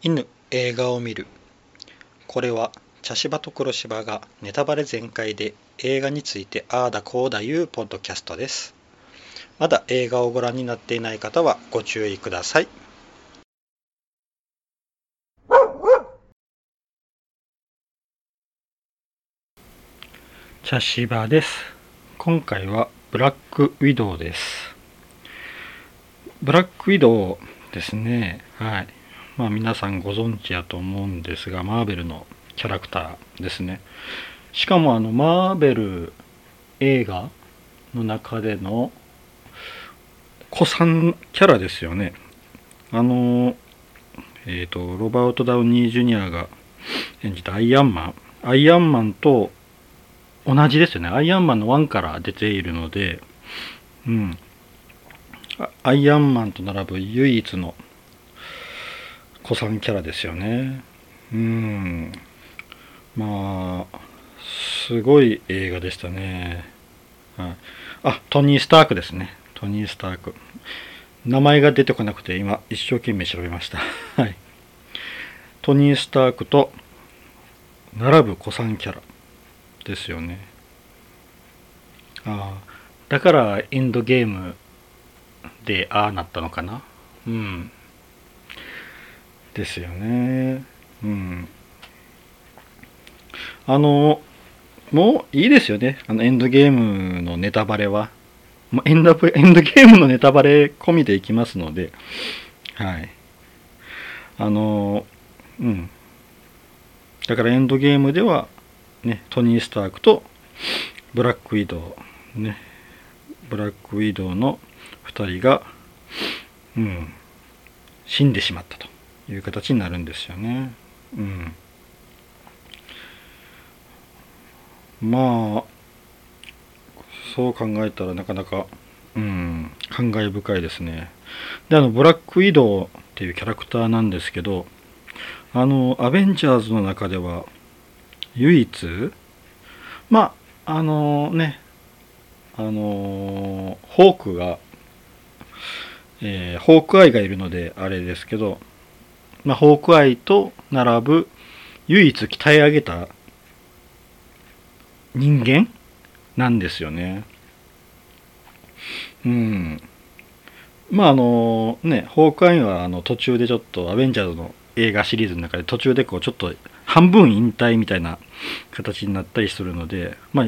犬映画を見る。これは茶芝と黒芝がネタバレ全開で映画についてああだこうだいうポッドキャストです。まだ映画をご覧になっていない方はご注意ください。茶芝です。今回はブラックウィドウです。ブラックウィドウですね。はい。まあ皆さんご存知やと思うんですがマーベルのキャラクターですね。しかもあのマーベル映画の中での子さんキャラですよね。あのえっ、ー、とロバート・ダウニー・ジュニアが演じたアイアンマン。アイアンマンと同じですよね。アイアンマンの1から出ているのでうん。アイアンマンと並ぶ唯一の子さんキャラですよね。うん。まあすごい映画でしたね、はい、あトニー・スタークですね。トニー・スターク。名前が出てこなくて今一生懸命調べました。はい。トニー・スタークと並ぶ子さんキャラですよね。ああだからエンドゲームでああなったのかな。うん。ですよね。うん。あのもういいですよね。あのエンドゲームのネタバレは。もうエンド エンドゲームのネタバレ込みでいきますので。はい。あのうん。だからエンドゲームではね、トニー・スタークとブラック・ウィドウ、ね、ブラック・ウィドウの2人が、うん、死んでしまったと。いう形になるんですよね。うん、まあそう考えたらなかなか、うん、感慨深いですね。であのブラック・ウィドウっていうキャラクターなんですけどあのアベンジャーズの中では唯一まああのねあのホークが、えー、ホークアイがいるのであれですけど、まあ、ホークアイと並ぶ唯一鍛え上げた人間なんですよね。うん。まああのね、ホークアイはあの途中でちょっとアベンジャーズの映画シリーズの中で途中でこうちょっと半分引退みたいな形になったりするので、まあ、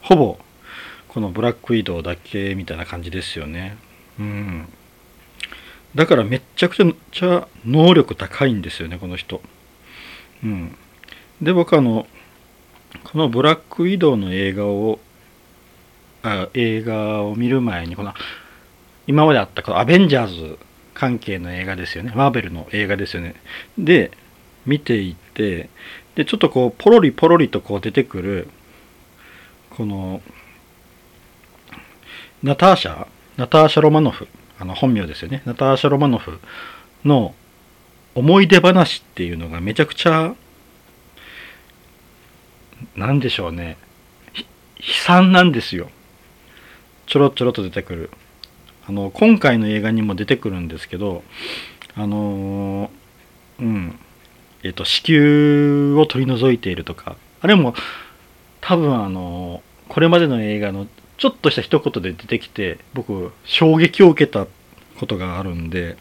ほぼこのブラックウィドウだけみたいな感じですよね。うん。だからめっちゃくちゃ能力高いんですよね、この人。うん。で、僕あの、このブラックウィドウの映画を、あ映画を見る前に、この、今まであったこのアベンジャーズ関係の映画ですよね。マーベルの映画ですよね。で、見ていてでちょっとこうポロリポロリとこう出てくるこのナターシャ？ナターシャ・ロマノフあの本名ですよね。ナターシャ・ロマノフの思い出話っていうのがめちゃくちゃなんでしょうね。悲惨なんですよ。ちょろちょろと出てくる。あの今回の映画にも出てくるんですけどあのうん。えっ、と、子宮を取り除いているとか、あれも多分あの、これまでの映画のちょっとした一言で出てきて、僕、衝撃を受けたことがあるんで、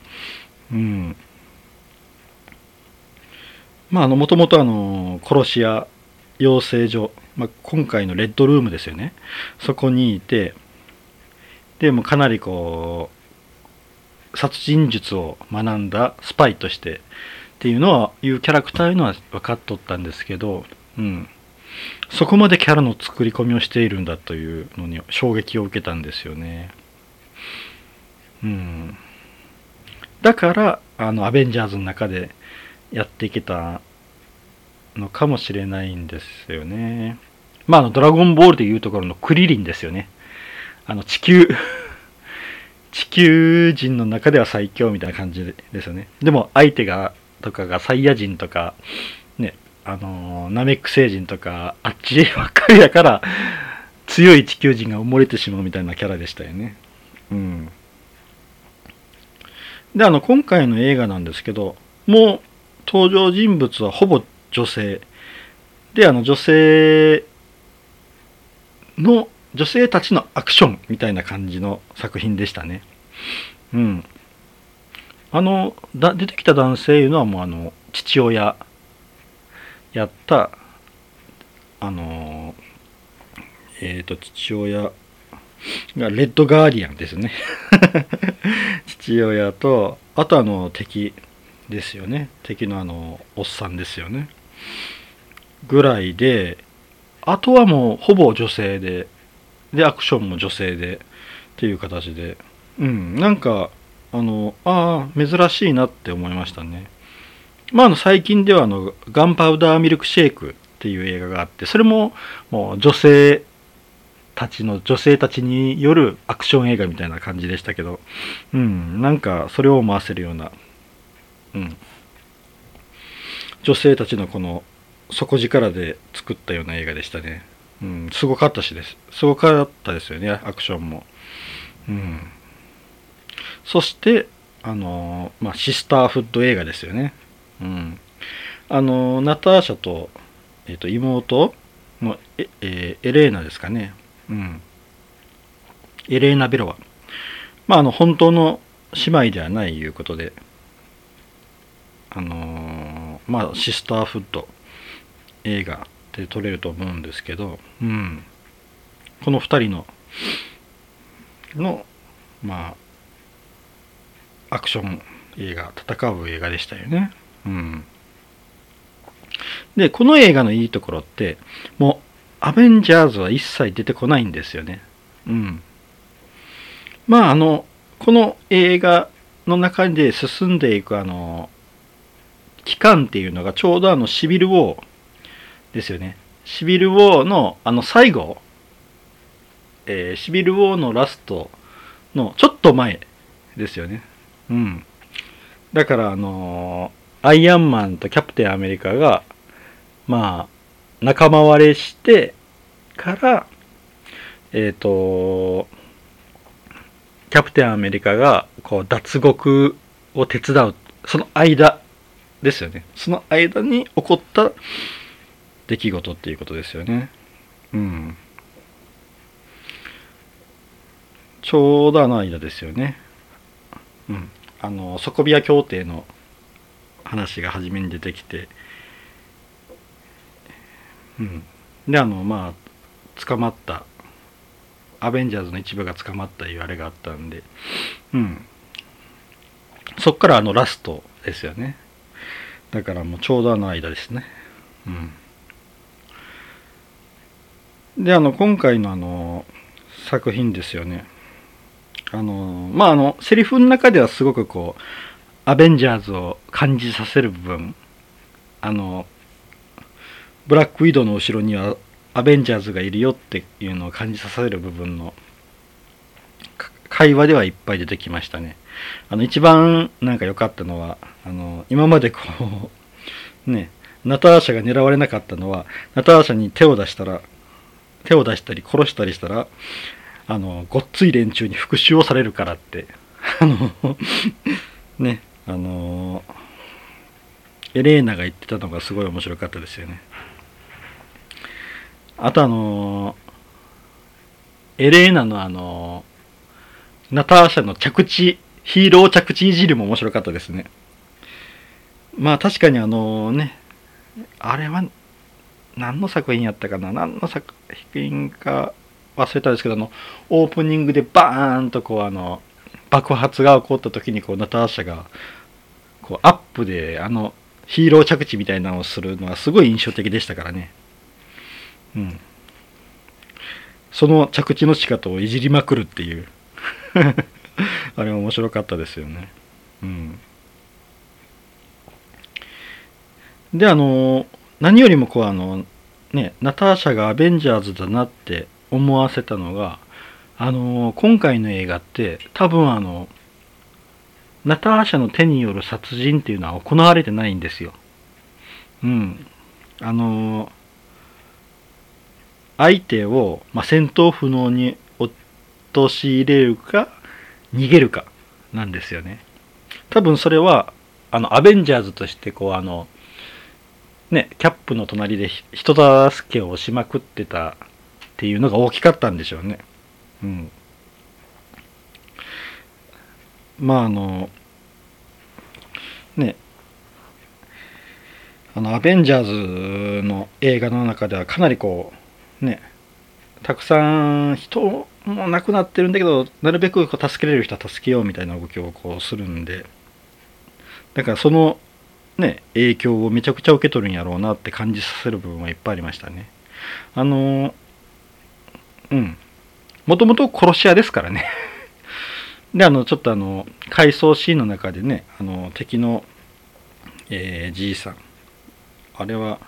うん。まあ、あの、もともとあの、殺し屋養成所、まあ、今回のレッドルームですよね。そこにいて、でもかなりこう、殺人術を学んだスパイとしてっていうのは、いうキャラクターいうのは分かっとったんですけど、うん。そこまでキャラの作り込みをしているんだというのに衝撃を受けたんですよね。うん。だから、あの、アベンジャーズの中でやっていけたのかもしれないんですよね。まあ、あの、ドラゴンボールでいうところのクリリンですよね。あの、地球 地球人の中では最強みたいな感じですよね。でも、相手がとかがサイヤ人とか、あの、ナメック星人とか、あっちばっかりだから、強い地球人が埋もれてしまうみたいなキャラでしたよね。うん。で、あの、今回の映画なんですけど、もう登場人物はほぼ女性であの女性の女性たちのアクションみたいな感じの作品でしたねうんあのだ出てきた男性いうのはもうあの父親やったあのえっ、ー、と父親がレッドガーディアンですね。父親とあとあの敵ですよね。敵のあのおっさんですよね。ぐらいであとはもうほぼ女性ででアクションも女性でっていう形で。うんなんかあのああ珍しいなって思いましたね。まああの最近ではあのガンパウダーミルクシェイクっていう映画があってそれももう女性たちの女性たちによるアクション映画みたいな感じでしたけど、うん、なんかそれを回せるような、うん、女性たちのこの底力で作ったような映画でしたね。うん、すごかったしです。すごかったですよね、アクションも。うん。そして、あのまあ、シスターフッド映画ですよね。うん。あのナターシャと、え、ー、と、妹のえ、えー、エレーナですかね。うん。エレーナ・ベロは。まあ、あの、本当の姉妹ではないいうことで、あのー、まあ、シスターフッド映画で撮れると思うんですけど、うん。この2人の、の、まあ、アクション映画、戦う映画でしたよね。で、この映画のいいところって、もうアベンジャーズは一切出てこないんですよね。うん。まあ、あの、この映画の中で進んでいくあの、期間っていうのがちょうどあのシビルウォーですよね。シビルウォーのあの最後、えー、シビルウォーのラストのちょっと前ですよね。うん。だからあのー、アイアンマンとキャプテンアメリカが、まあ、仲間割れしてから、えっ、ー、と、キャプテンアメリカがこう脱獄を手伝う、その間ですよね。その間に起こった出来事っていうことですよね。うん。ちょうどあの間ですよね。うん。あの、ソコビア協定の話が初めに出てきて、うん、であのまあ捕まった。アベンジャーズの一部が捕まったいうあれがあったんで。うん。そっからあのラストですよね。だからもうちょうどあの間ですね。うん。であの今回のあの作品ですよね。あのまああのセリフの中ではすごくこうアベンジャーズを感じさせる部分。あのブラックウィドウの後ろにはアベンジャーズがいるよっていうのを感じさせる部分の会話ではいっぱい出てきましたね。あの一番なんか良かったのはあの今までこう ねナターシャが狙われなかったのはナターシャに手を出したら手を出したり殺したりしたらあのごっつい連中に復讐をされるからって。あの ね。あのエレーナが言ってたのがすごい面白かったですよね。あとあのエレーナのあのナターシャの着地、ヒーロー着地いじりも面白かったですね。まあ確かにあのね、あれは何の作品やったかな？何の作品か忘れたんですけど、あの、オープニングでバーンとこうあの、爆発が起こった時にこうナターシャがこうアップであのヒーロー着地みたいなのをするのはすごい印象的でしたからね。うん、その着地の仕方をいじりまくるっていう あれ面白かったですよね。うん、であの何よりもこうあのねナターシャがアベンジャーズだなって思わせたのがあの今回の映画って多分あのナターシャの手による殺人っていうのは行われてないんですよ。うん。あの相手を、まあ、戦闘不能に陥れるか逃げるかなんですよね多分それはあのアベンジャーズとしてこうあのねキャップの隣で人助けをしまくってたっていうのが大きかったんでしょうねまああのねあのアベンジャーズの映画の中ではかなりこうねたくさん人も亡くなってるんだけどなるべくこう助けれる人は助けようみたいな動きをこうするんでだからそのね影響をめちゃくちゃ受け取るんやろうなって感じさせる部分はいっぱいありましたね。あのうん。もともと殺し屋ですからね。であのちょっとあの回想シーンの中でねあの敵の、えー、じいさん。あれは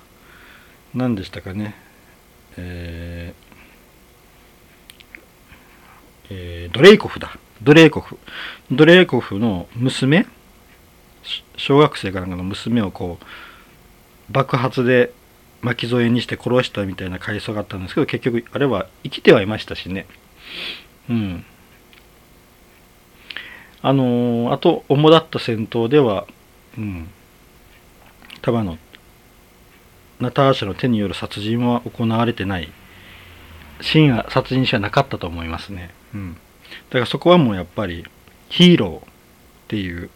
何でしたかね。えーえー、ドレイコフだ。ドレイコフ。ドレイコフの娘？小学生かなんかの娘をこう爆発で巻き添えにして殺したみたいな回想があったんですけど結局あれは生きてはいましたしね。うんあのー、あと主だった戦闘ではうん多分あのナターシャの手による殺人は行われてない真は殺人者はなかったと思いますね。うん。だからそこはもうやっぱりヒーローっていう、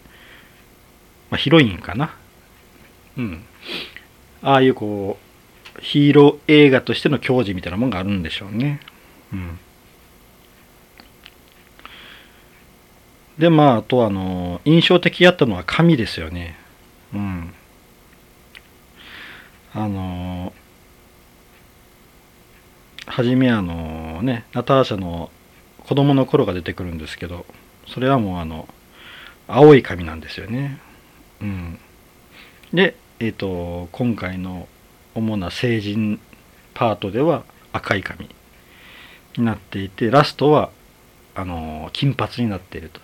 まあ、ヒロインかな。うん。ああいうこう、ヒーロー映画としての矜持みたいなもんがあるんでしょうね。うん。で、まあ、あとあの、印象的やったのは神ですよね。うん。あの初めあのねナターシャの子供の頃が出てくるんですけどそれはもうあの青い髪なんですよね。うん、で、えーと、今回の主な成人パートでは赤い髪になっていてラストはあの金髪になっていると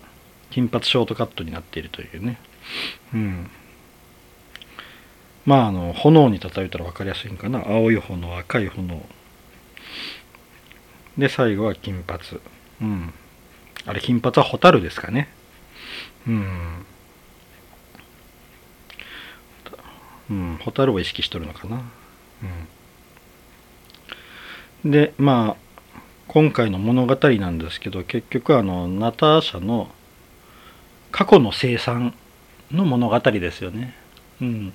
金髪ショートカットになっているというね。うん。まああの炎に例えたら分かりやすいんかな。青い炎赤い炎。で最後は金髪。うん。あれ金髪はホタルですかね。うん。うんホタルを意識しとるのかな。うん。でまあ今回の物語なんですけど結局あのナターシャの過去の生産の物語ですよねうん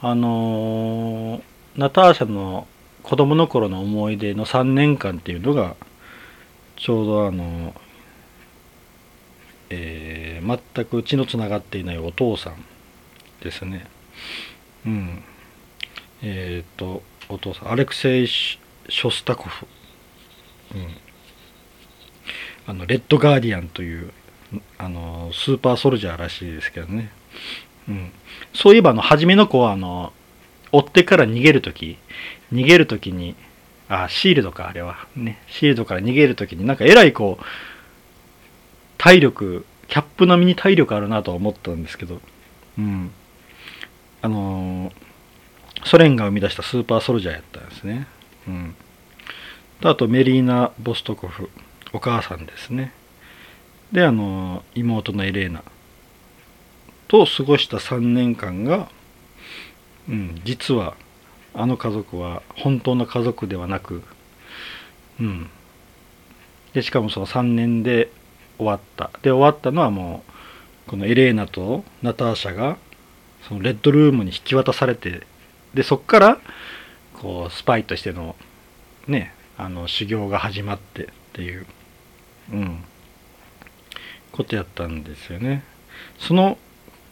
あのナターシャの子供の頃の思い出の3年間っていうのがちょうどあの、えー、全く血のつながっていないお父さんですね。うん。えっ、ー、と、お父さん、アレクセイ・ショスタコフ。うん。あの、レッドガーディアンという、あの、スーパーソルジャーらしいですけどね。うん、そういえばあの初めの子はあの追ってから逃げる時逃げる時にあシールドかあれは。ね。シールドから逃げる時になんかえらいこう体力キャップ並みに体力あるなとは思ったんですけど。うん。あの、ソ連が生み出したスーパーソルジャーやったんですね。うん。あとメリーナ・ボストコフお母さんですね。であの、妹のエレーナと過ごした3年間が、うん、実はあの家族は本当の家族ではなく、うん、でしかもその3年で終わった。で終わったのはもうこのエレーナとナターシャがそのレッドルームに引き渡されてでそっからこうスパイとしてのねあの修行が始まってっていう、うん、ことやったんですよね。その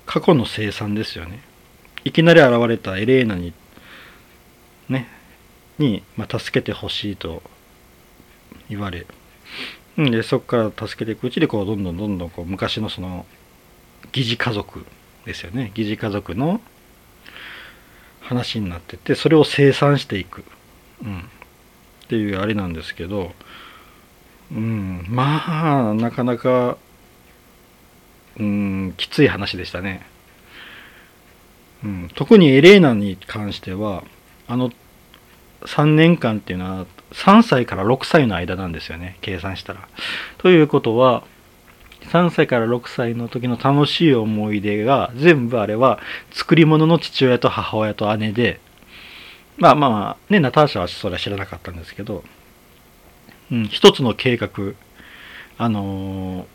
過去の生産ですよね。いきなり現れたエレーナに、ね、に、まあ、助けてほしいと言われ、で、そこから助けていくうちで、こう、どんどんどんどん、こう、昔のその、疑似家族ですよね。疑似家族の話になってて、それを生産していく。うん。っていうあれなんですけど、うん、まあ、なかなかうんきつい話でしたね、うん、特にエレーナに関してはあの3年間っていうのは3歳から6歳の間なんですよね計算したら。ということは3歳から6歳の時の楽しい思い出が全部あれは作り物の父親と母親と姉でまあまあまあねナターシャはそれは知らなかったんですけど、うん、一つの計画あのー、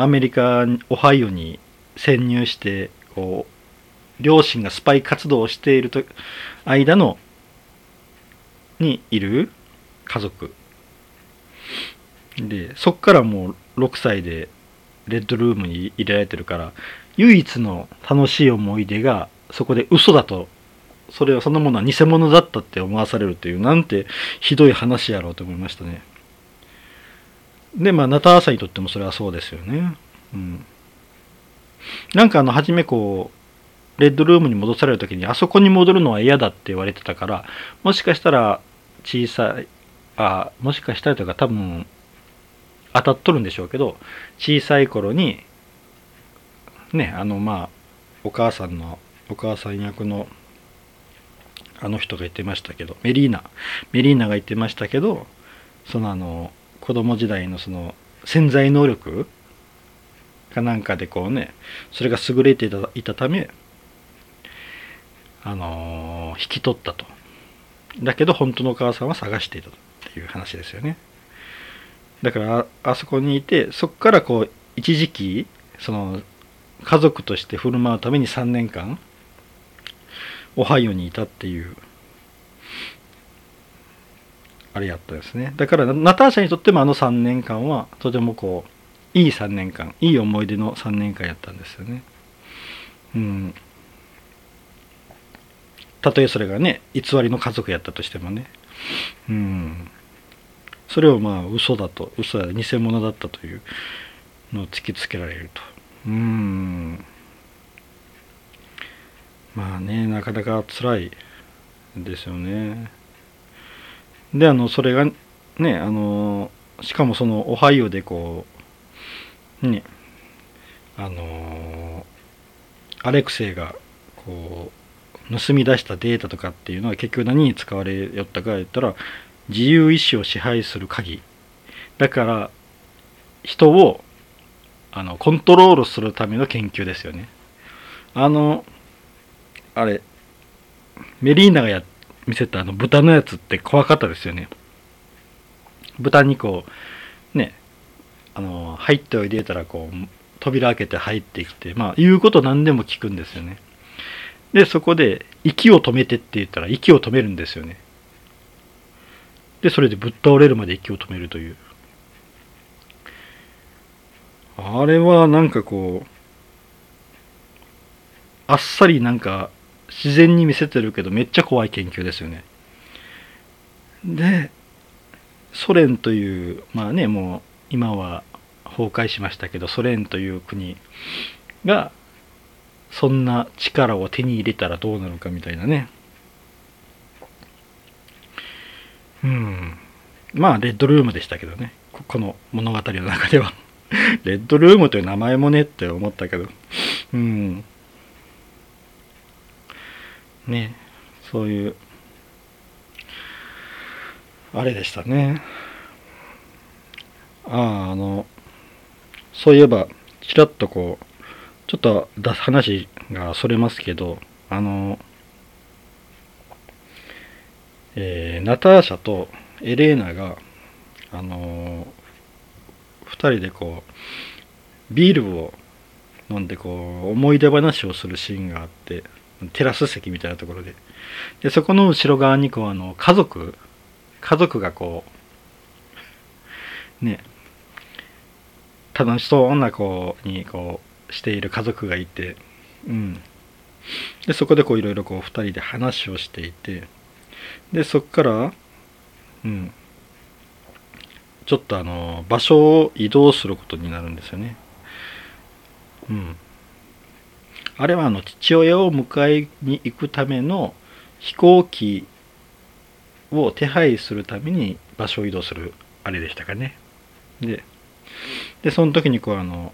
アメリカオハイオに潜入してこう両親がスパイ活動をしていると間のにいる家族。でそっからもう6歳でレッドルームに入れられてるから唯一の楽しい思い出がそこで嘘だと。それはそのものは偽物だったって思わされるというなんてひどい話やろうと思いましたね。でまあナターサにとってもそれはそうですよね。うん。なんかあの初めこうレッドルームに戻される時にあそこに戻るのは嫌だって言われてたからもしかしたら小さいあもしかしたらとか多分当たっとるんでしょうけど小さい頃にねあのまあお母さんのお母さん役のあの人が言ってましたけどメリーナメリーナが言ってましたけどそのあの子供時代のその潜在能力かなんかでこうねそれが優れていたたためあのー、引き取ったと。だけど本当のお母さんは探していたっていう話ですよね。だからあそこにいてそこからこう一時期その家族として振る舞うために3年間オハイオにいたっていうあれやったですね。だからナターシャにとってもあの3年間はとてもこういい3年間いい思い出の3年間やったんですよね。うん。たとえそれがね偽りの家族やったとしてもね。うん。それをまあ嘘だと嘘や偽物だったというのを突きつけられると。うん。まあねなかなか辛いですよね。であのそれがねあのしかもそのオハイオでこうねあのアレクセイがこう盗み出したデータとかっていうのは結局何に使われよったか言ったら自由意志を支配する鍵。だから人をあのコントロールするための研究ですよね。あのあれメリーナがや見せたあの豚のやつって怖かったですよね。豚にこうねあの入っておいでたらこう扉開けて入ってきてまあ言うこと何でも聞くんですよね。でそこで息を止めてって言ったら息を止めるんですよね。でそれでぶっ倒れるまで息を止めるという。あれはなんかこうあっさりなんか自然に見せてるけどめっちゃ怖い研究ですよね。でソ連というまあねもう今は崩壊しましたけどソ連という国がそんな力を手に入れたらどうなるかみたいなね。うん。まあレッドルームでしたけどね。ここの物語の中では。レッドルームという名前もねって思ったけど。うん。ねそういうあれでしたね。あああのそういえばちらっとこうちょっと話がそれますけどあのえー、ナターシャとエレーナが、あのー、2人でこうビールを飲んでこう思い出話をするシーンがあってテラス席みたいなところで。でそこの後ろ側にこうあの家族家族がこうね楽しそうな子にこうしている家族がいてうん。でそこでこういろいろこう2人で話をしていてでそっからうん。ちょっとあの場所を移動することになるんですよね。うん。あれはあの父親を迎えに行くための飛行機を手配するために場所を移動するあれでしたかねででその時にこうあの、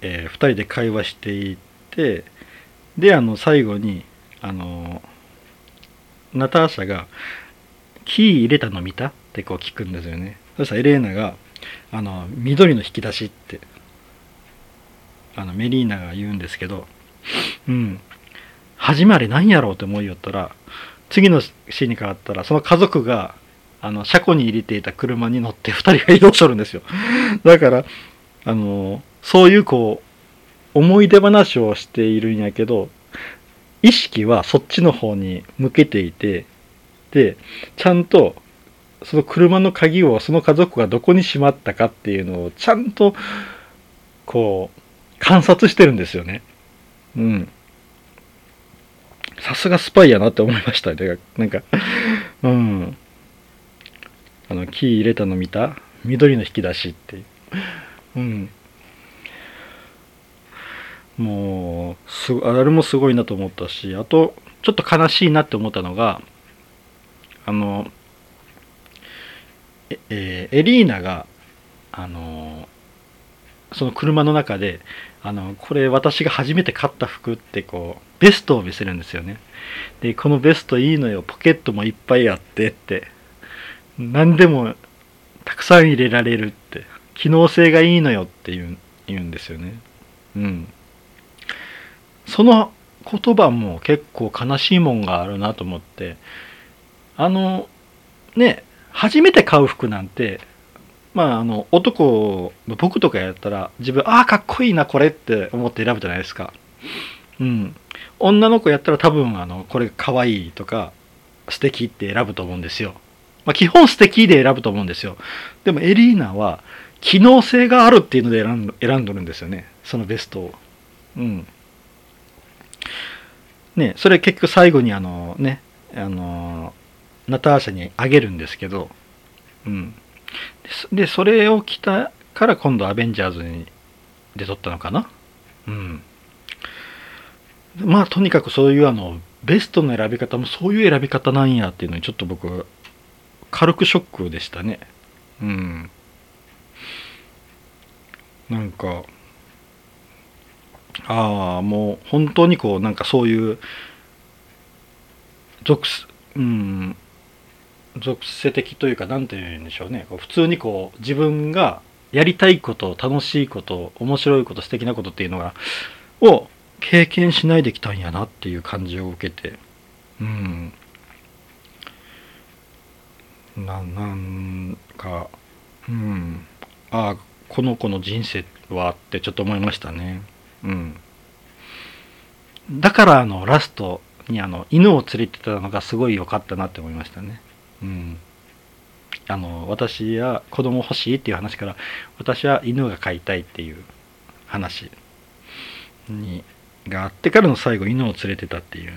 えー、2人で会話していてであの最後にあのナターシャが「キー入れたの見た?」ってこう聞くんですよねそしたらエレーナが「あの緑の引き出しってあのメリーナが言うんですけどうん。始まり何やろうって思いよったら次のシーンに変わったらその家族があの車庫に入れていた車に乗って2人が移動しとるんですよ。だからあのそういうこう思い出話をしているんやけど意識はそっちの方に向けていてでちゃんとその車の鍵をその家族がどこにしまったかっていうのをちゃんとこう観察してるんですよね。うん。さすがスパイやなって思いましたね。なんか、うん。あの、キー入れたの見た？緑の引き出しっていう。うん。もう、すあれもすごいなと思ったし、あと、ちょっと悲しいなって思ったのが、あの、え、えー、エリーナが、あの、その車の中で、あの、これ私が初めて買った服ってこう、ベストを見せるんですよね。で、このベストいいのよ、ポケットもいっぱいあってって、何でもたくさん入れられるって、機能性がいいのよって言う言うんですよね。うん。その言葉も結構悲しいもんがあるなと思って、あの、ね、初めて買う服なんて、まあ、あの、男、僕とかやったら、自分、ああ、かっこいいな、これって思って選ぶじゃないですか。うん。女の子やったら多分、あの、これかわいいとか、素敵って選ぶと思うんですよ。まあ、基本素敵で選ぶと思うんですよ。でも、エリーナは、機能性があるっていうので選ん選んどるんですよね。そのベストを。うん。ね、それ結局最後にあのね、あの、ナターシャにあげるんですけど、うん。で、それを着たから今度アベンジャーズに出とったのかな？うん。まあとにかくそういうあの、ベストの選び方もそういう選び方なんやっていうのにちょっと僕、軽くショックでしたね。うん。なんか、ああ、もう本当にこう、なんかそういう、属す、うん、属性的というか何て言うんでしょうね。普通にこう自分がやりたいこと楽しいこと面白いこと素敵なことっていうのがを経験しないできたんやなっていう感じを受けて。うん。ななんかうん。ああこの子の人生はってちょっと思いましたね。うん。だからあのラストにあの犬を連れてたのがすごい良かったなって思いましたね。うん、あの私は子供欲しいっていう話から私は犬が飼いたいっていう話にがあってからの最後犬を連れてたっていう。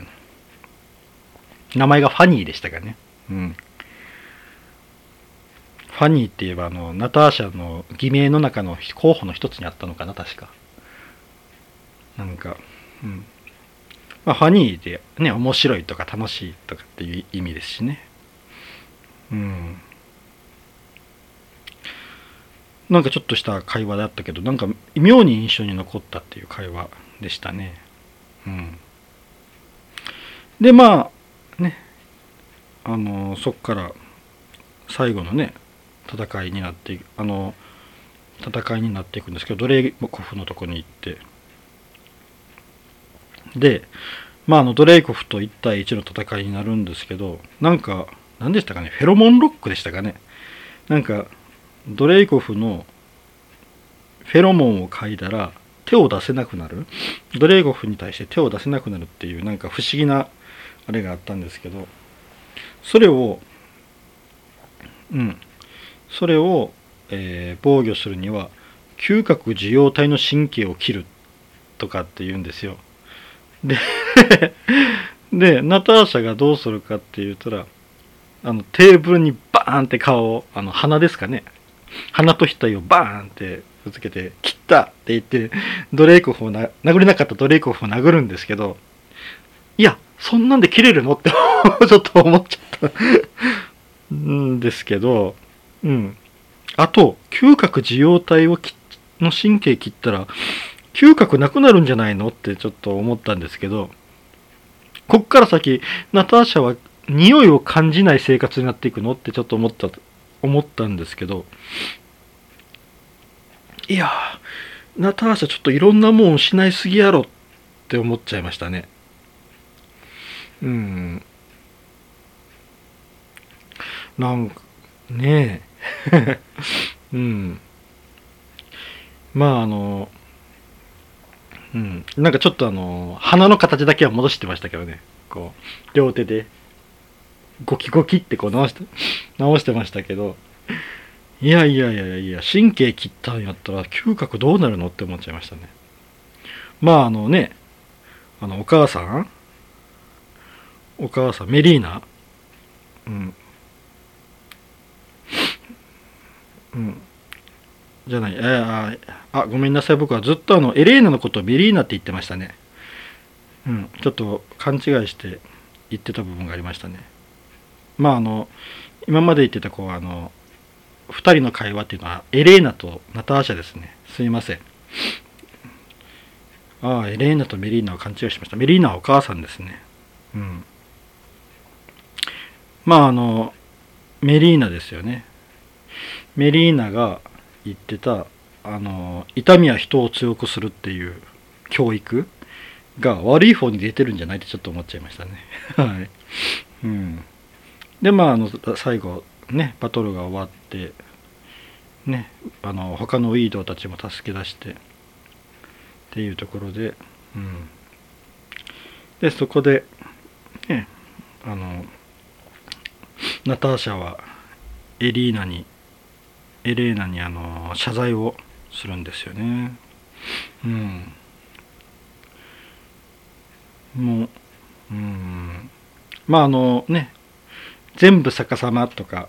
名前がファニーでしたかね。うん。ファニーって言えばあのナターシャの偽名の中の候補の一つにあったのかな確か。なんかうん。まあファニーでね面白いとか楽しいとかっていう意味ですしね。うん。なんかちょっとした会話だったけどなんか妙に印象に残ったっていう会話でしたね。うん。でまあね。あのそっから最後のね戦いになってあの戦いになっていくんですけどドレイコフのとこに行って。でまああのドレイコフと1対1の戦いになるんですけどなんか何でしたかね？フェロモンロックでしたかね？なんかドレイコフのフェロモンを嗅いだら手を出せなくなる？ドレイコフに対して手を出せなくなるっていうなんか不思議なあれがあったんですけどそれをうん。それを、えー、防御するには嗅覚受容体の神経を切るとかって言うんですよ。で でナターシャがどうするかって言ったらあのテーブルにバーンって顔をあの鼻ですかね。鼻と額をバーンってぶつけて切ったって言ってドレイコフをな殴れなかったドレイコフを殴るんですけどいやそんなんで切れるのって ちょっと思っちゃったんですけどうん。あと嗅覚受容体をの神経切ったら嗅覚なくなるんじゃないのってちょっと思ったんですけどこっから先ナターシャは匂いを感じない生活になっていくのってちょっと思った思ったんですけどいやナターシャちょっといろんなもん失いすぎやろって思っちゃいましたね。うん。なんかねえ。うん。まああのうん。なんかちょっとあの鼻の形だけは戻してましたけどね。こう両手で。ゴキゴキってこう直して直してましたけどいやいやいやいや神経切ったんやったら嗅覚どうなるのって思っちゃいましたね。まああのねあのお母さんお母さんメリーナ。うん。うん。じゃない、えー、あ、ごめんなさい、僕はずっとあの、エレーナのことをメリーナって言ってましたね。うん、ちょっと勘違いして言ってた部分がありましたね。まああの、今まで言ってたこう、あの、2人の会話っていうのは、エレーナとナターシャですね。すいません。ああ、エレーナとメリーナを勘違いしました。メリーナはお母さんですね。うん。まああの、メリーナですよね。メリーナが言ってたあの痛みは人を強くするっていう教育が悪い方に出てるんじゃないってちょっと思っちゃいましたね。はい。うん。で、まあ、あの、最後、ね、バトルが終わって、ね、あの、他のウィードたちも助け出して、っていうところで、うん。で、そこで、ね、あの、ナターシャはエリーナにエレーナにあの謝罪をするんですよね。うん。もう、うん。まああのね、全部逆さまとか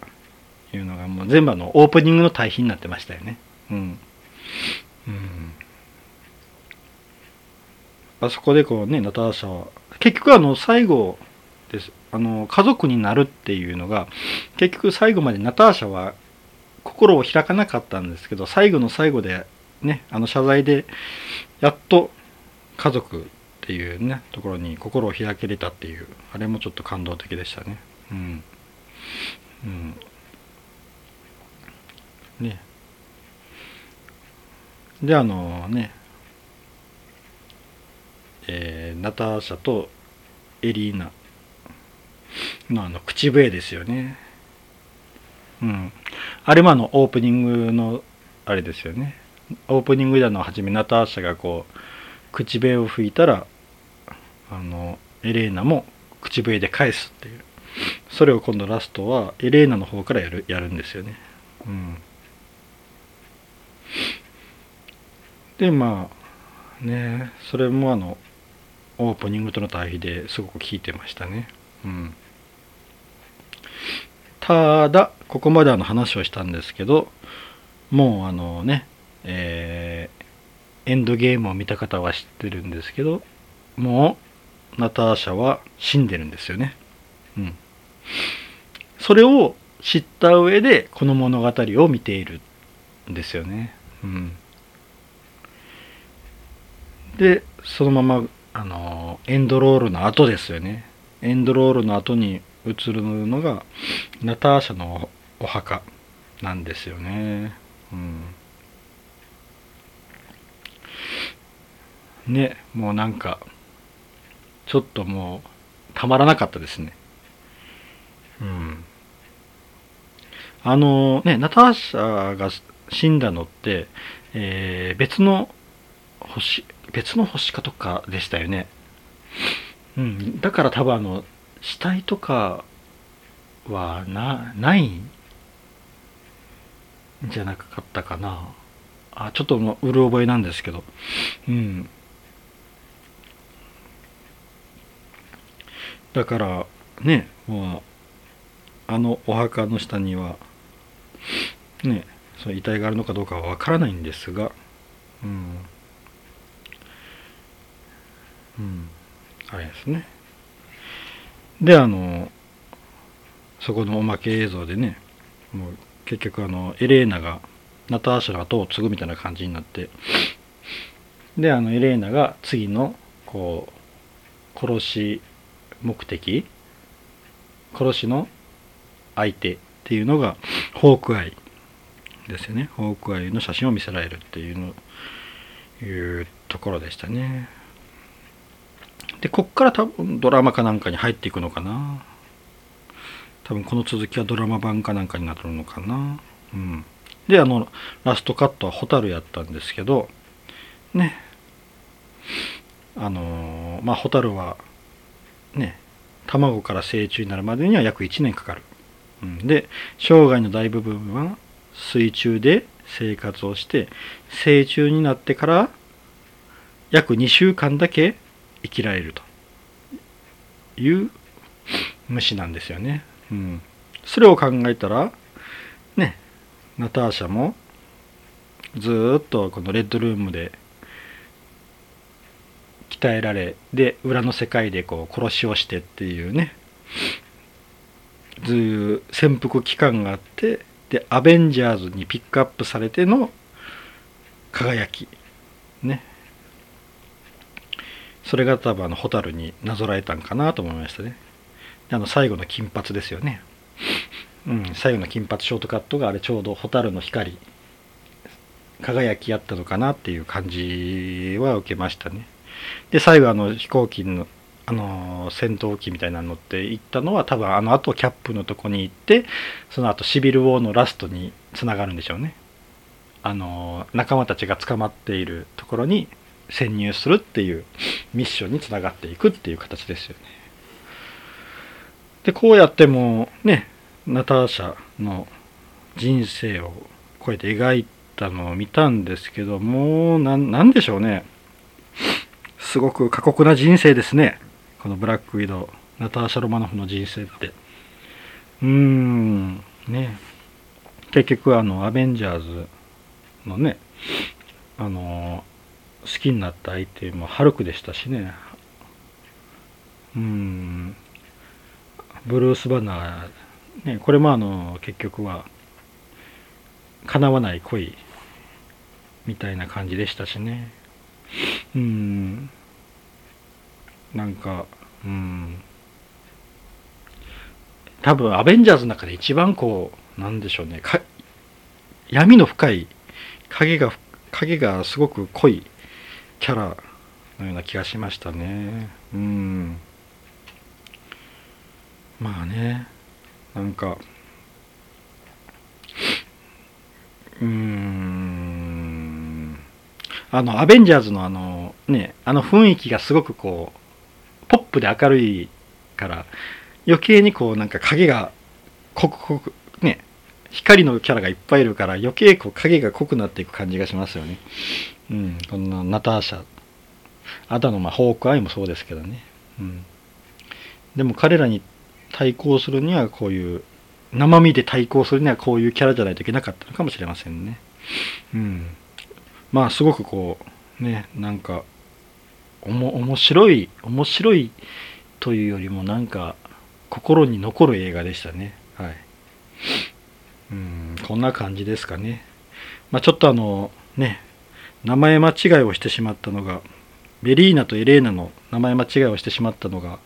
いうのがもう全部あのオープニングの対比になってましたよね。うん。うん。あそこでこうね、ナターシャは、結局あの最後です。あの家族になるっていうのが結局最後までナターシャは心を開かなかったんですけど最後の最後でねあの謝罪でやっと家族っていうねところに心を開けれたっていうあれもちょっと感動的でしたねうんうん。ね。であのね。えー、ナターシャとエリーナ。のあの口笛ですよね。うん。あれもあのオープニングのあれですよね。オープニングでの初めナターシャがこう口笛を吹いたらあのエレーナも口笛で返すっていう。それを今度ラストはエレーナの方からやるやるんですよね。うん、でまあねそれもあのオープニングとの対比ですごく効いてましたね。うんただ、ここまであの話をしたんですけど、もうあのね、えー、エンドゲームを見た方は知ってるんですけど、もう、ナターシャは死んでるんですよね。うん。それを知った上で、この物語を見ているんですよね。うん。で、そのまま、あの、エンドロールの後ですよね。エンドロールの後に映るのがナターシャのお墓なんですよね。うん、ねもうなんかちょっともうたまらなかったですね。うん、あのねナターシャが死んだのって、えー、別の星別の星かとかでしたよね。うん、だから多分あの死体とかはな、ないんじゃなかったかな。あ、ちょっとうる覚えなんですけど。うん。だから、ね、まあ、あのお墓の下には、ね、その遺体があるのかどうかはわからないんですが、うん。うん。あれですね。であのそこのおまけ映像でねもう結局あのエレーナがナターシャの後を継ぐみたいな感じになってであのエレーナが次のこう殺し目的殺しの相手っていうのがホークアイですよね。ホークアイの写真を見せられるっていうのいうところでしたね。でこっから多分ドラマかなんかに入っていくのかな。多分この続きはドラマ版かなんかになるのかな。うん。であのラストカットは蛍やったんですけどね。あのまあ蛍はね卵から成虫になるまでには約1年かかる、で生涯の大部分は水中で生活をして成虫になってから約2週間だけ生きられると。いう虫なんですよね。うん、それを考えたらねナターシャもずっとこのレッドルームで鍛えられで裏の世界でこう殺しをしてっていうね。ず潜伏期間があってでアベンジャーズにピックアップされての輝き。ね。それが多分あの蛍になぞらえたんかなと思いましたね。あの最後の金髪ですよね。うん最後の金髪ショートカットがあれちょうど蛍の光輝きあったのかなっていう感じは受けましたね。で最後あの飛行機のあの戦闘機みたいなの乗って行ったのは多分あの後キャップのとこに行ってその後シビル・ウォーのラストにつながるんでしょうね。あの仲間たちが捕まっているところに潜入するっていうミッションにつながっていくっていう形ですよね。でこうやってもねナターシャの人生をこうやって描いたのを見たんですけどもう何でしょうね。すごく過酷な人生ですね。このブラックウィドウナターシャ・ロマノフの人生って。うーんね。結局あのアベンジャーズのねあの好きになった相手もハルクでしたしね。うん。ブルース・バナー、ね、これもあの結局は叶わない恋みたいな感じでしたしね。うん。なんかうん。多分アベンジャーズの中で一番こうなんでしょうね。闇の深い影が影がすごく濃いキャラのような気がしましたね。うん。まあね。なんかうん。あのアベンジャーズのあのねあの雰囲気がすごくこうポップで明るいから余計にこうなんか影が濃く濃くね光のキャラがいっぱいいるから余計こう影が濃くなっていく感じがしますよね。うん、こんなナターシャあとのまあホークアイもそうですけどね。うん、でも彼らに対抗するにはこういう生身で対抗するにはこういうキャラじゃないといけなかったのかもしれませんね。うん、まあすごくこうねなんかおも面白い面白いというよりもなんか心に残る映画でしたね。はい。うんこんな感じですかね。まあちょっとあのね名前間違いをしてしまったのがベリーナとエレーナの名前間違いをしてしまったのが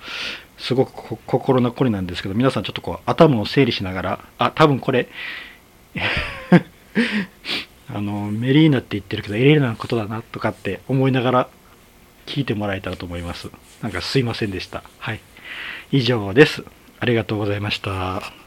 すごく心残りなんですけど皆さんちょっとこう頭を整理しながらあ多分これ あのメリーナって言ってるけどエレーナのことだなとかって思いながら聞いてもらえたらと思います。なんかすいませんでした。はい。以上です。ありがとうございました。